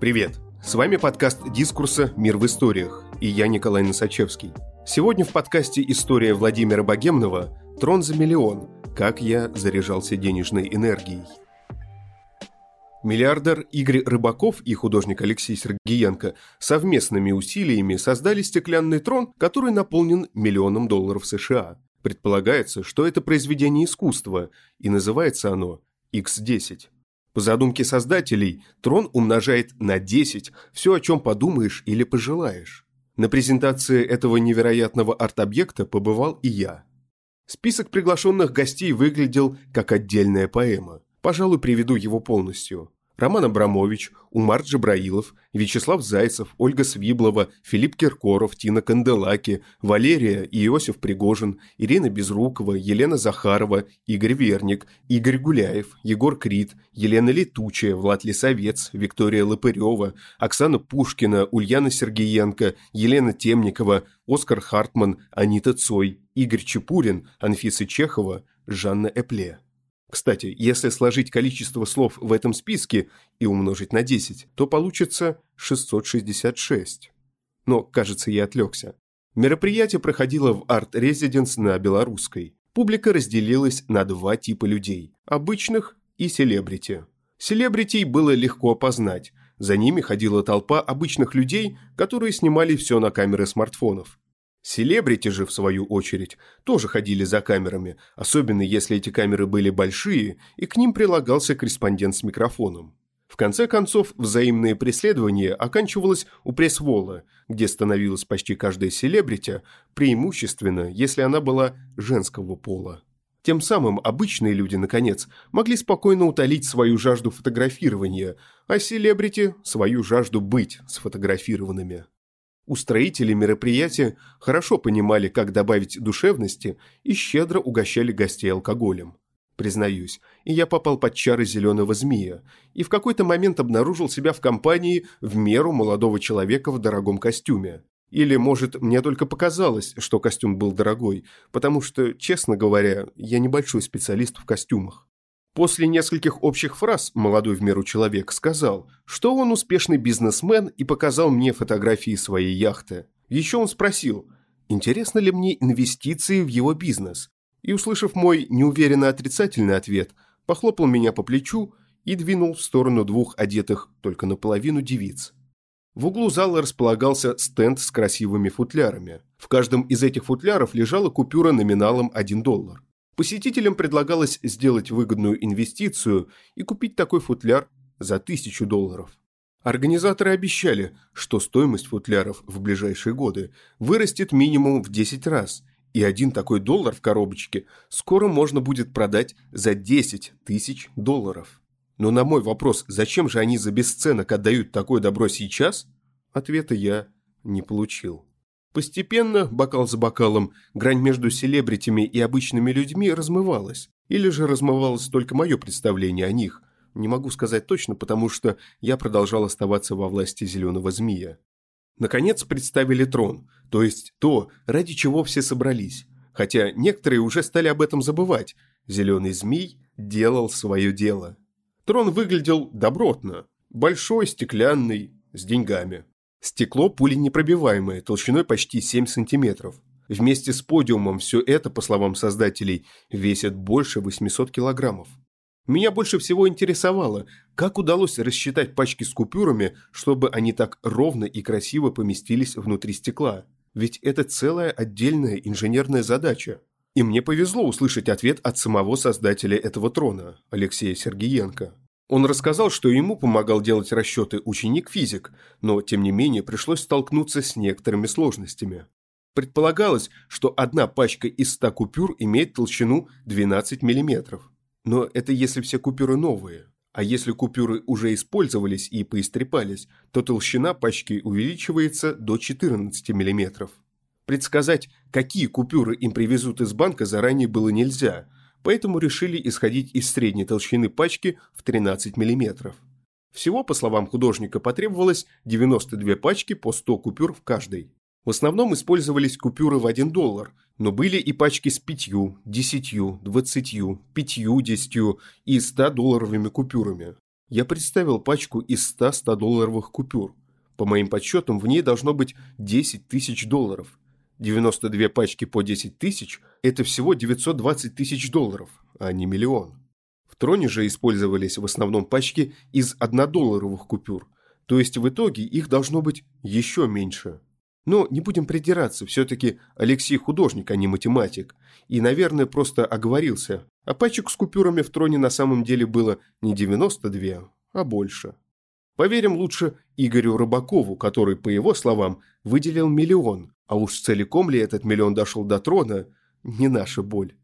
Привет! С вами подкаст «Дискурса. Мир в историях» и я Николай Носачевский. Сегодня в подкасте «История Владимира Богемного. Трон за миллион. Как я заряжался денежной энергией». Миллиардер Игорь Рыбаков и художник Алексей Сергеенко совместными усилиями создали стеклянный трон, который наполнен миллионом долларов США. Предполагается, что это произведение искусства, и называется оно X10. По задумке создателей, трон умножает на 10 все, о чем подумаешь или пожелаешь. На презентации этого невероятного арт-объекта побывал и я. Список приглашенных гостей выглядел как отдельная поэма. Пожалуй, приведу его полностью. Роман Абрамович, Умар Джабраилов, Вячеслав Зайцев, Ольга Свиблова, Филипп Киркоров, Тина Канделаки, Валерия и Иосиф Пригожин, Ирина Безрукова, Елена Захарова, Игорь Верник, Игорь Гуляев, Егор Крид, Елена Летучая, Влад Лисовец, Виктория Лопырева, Оксана Пушкина, Ульяна Сергеенко, Елена Темникова, Оскар Хартман, Анита Цой, Игорь Чепурин, Анфиса Чехова, Жанна Эпле. Кстати, если сложить количество слов в этом списке и умножить на 10, то получится 666. Но, кажется, я отвлекся. Мероприятие проходило в арт-резиденс на Белорусской. Публика разделилась на два типа людей – обычных и селебрити. Селебритей было легко опознать. За ними ходила толпа обычных людей, которые снимали все на камеры смартфонов. Селебрити же, в свою очередь, тоже ходили за камерами, особенно если эти камеры были большие, и к ним прилагался корреспондент с микрофоном. В конце концов, взаимное преследование оканчивалось у пресс-вола, где становилась почти каждая селебрити, преимущественно, если она была женского пола. Тем самым обычные люди, наконец, могли спокойно утолить свою жажду фотографирования, а селебрити – свою жажду быть сфотографированными. Устроители мероприятия хорошо понимали, как добавить душевности и щедро угощали гостей алкоголем. Признаюсь, и я попал под чары зеленого змея, и в какой-то момент обнаружил себя в компании в меру молодого человека в дорогом костюме. Или, может, мне только показалось, что костюм был дорогой, потому что, честно говоря, я небольшой специалист в костюмах. После нескольких общих фраз молодой в меру человек сказал, что он успешный бизнесмен и показал мне фотографии своей яхты. Еще он спросил, интересны ли мне инвестиции в его бизнес. И, услышав мой неуверенно отрицательный ответ, похлопал меня по плечу и двинул в сторону двух одетых только наполовину девиц. В углу зала располагался стенд с красивыми футлярами. В каждом из этих футляров лежала купюра номиналом 1 доллар. Посетителям предлагалось сделать выгодную инвестицию и купить такой футляр за тысячу долларов. Организаторы обещали, что стоимость футляров в ближайшие годы вырастет минимум в 10 раз, и один такой доллар в коробочке скоро можно будет продать за 10 тысяч долларов. Но на мой вопрос, зачем же они за бесценок отдают такое добро сейчас, ответа я не получил. Постепенно, бокал за бокалом, грань между селебритями и обычными людьми размывалась. Или же размывалось только мое представление о них. Не могу сказать точно, потому что я продолжал оставаться во власти зеленого змея. Наконец представили трон, то есть то, ради чего все собрались. Хотя некоторые уже стали об этом забывать. Зеленый змей делал свое дело. Трон выглядел добротно. Большой, стеклянный, с деньгами. Стекло пуленепробиваемое, толщиной почти 7 сантиметров. Вместе с подиумом все это, по словам создателей, весит больше 800 килограммов. Меня больше всего интересовало, как удалось рассчитать пачки с купюрами, чтобы они так ровно и красиво поместились внутри стекла. Ведь это целая отдельная инженерная задача. И мне повезло услышать ответ от самого создателя этого трона, Алексея Сергеенко. Он рассказал, что ему помогал делать расчеты ученик-физик, но, тем не менее, пришлось столкнуться с некоторыми сложностями. Предполагалось, что одна пачка из 100 купюр имеет толщину 12 мм. Но это если все купюры новые. А если купюры уже использовались и поистрепались, то толщина пачки увеличивается до 14 мм. Предсказать, какие купюры им привезут из банка, заранее было нельзя – поэтому решили исходить из средней толщины пачки в 13 мм. Всего, по словам художника, потребовалось 92 пачки по 100 купюр в каждой. В основном использовались купюры в 1 доллар, но были и пачки с 5, 10, 20, 50 и 100 долларовыми купюрами. Я представил пачку из 100-100 долларовых купюр. По моим подсчетам, в ней должно быть 10 тысяч долларов. 92 пачки по 10 тысяч – это всего 920 тысяч долларов, а не миллион. В троне же использовались в основном пачки из 1-долларовых купюр, то есть в итоге их должно быть еще меньше. Но не будем придираться, все-таки Алексей художник, а не математик, и, наверное, просто оговорился, а пачек с купюрами в троне на самом деле было не 92, а больше. Поверим лучше Игорю Рыбакову, который, по его словам, выделил миллион, а уж целиком ли этот миллион дошел до трона, не наша боль.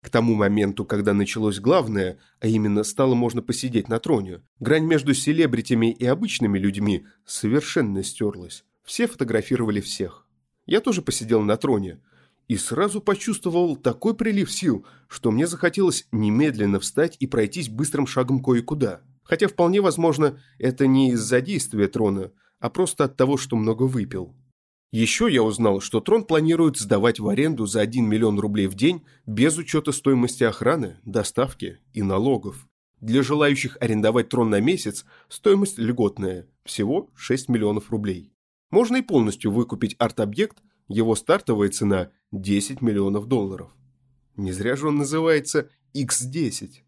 К тому моменту, когда началось главное, а именно стало можно посидеть на троне, грань между селебритями и обычными людьми совершенно стерлась. Все фотографировали всех. Я тоже посидел на троне и сразу почувствовал такой прилив сил, что мне захотелось немедленно встать и пройтись быстрым шагом кое-куда. Хотя вполне возможно, это не из-за действия трона, а просто от того, что много выпил. Еще я узнал, что Трон планирует сдавать в аренду за 1 миллион рублей в день без учета стоимости охраны, доставки и налогов. Для желающих арендовать Трон на месяц стоимость льготная, всего 6 миллионов рублей. Можно и полностью выкупить арт-объект, его стартовая цена 10 миллионов долларов. Не зря же он называется X10.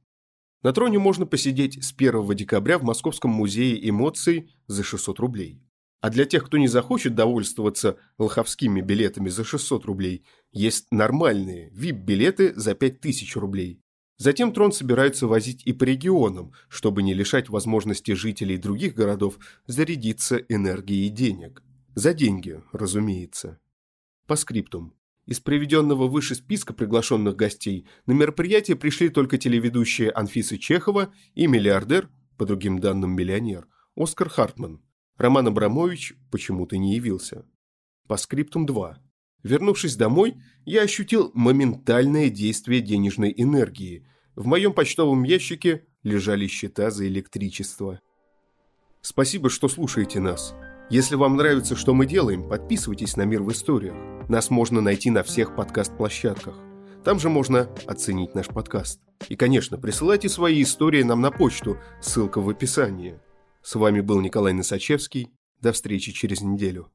На троне можно посидеть с 1 декабря в Московском музее эмоций за 600 рублей. А для тех, кто не захочет довольствоваться лоховскими билетами за 600 рублей, есть нормальные VIP-билеты за 5000 рублей. Затем трон собираются возить и по регионам, чтобы не лишать возможности жителей других городов зарядиться энергией денег. За деньги, разумеется. По скриптум. Из приведенного выше списка приглашенных гостей на мероприятие пришли только телеведущие Анфиса Чехова и миллиардер, по другим данным миллионер, Оскар Хартман – Роман Абрамович почему-то не явился. По скриптум 2. Вернувшись домой, я ощутил моментальное действие денежной энергии. В моем почтовом ящике лежали счета за электричество. Спасибо, что слушаете нас. Если вам нравится, что мы делаем, подписывайтесь на «Мир в историях». Нас можно найти на всех подкаст-площадках. Там же можно оценить наш подкаст. И, конечно, присылайте свои истории нам на почту, ссылка в описании. С вами был Николай Носачевский. До встречи через неделю.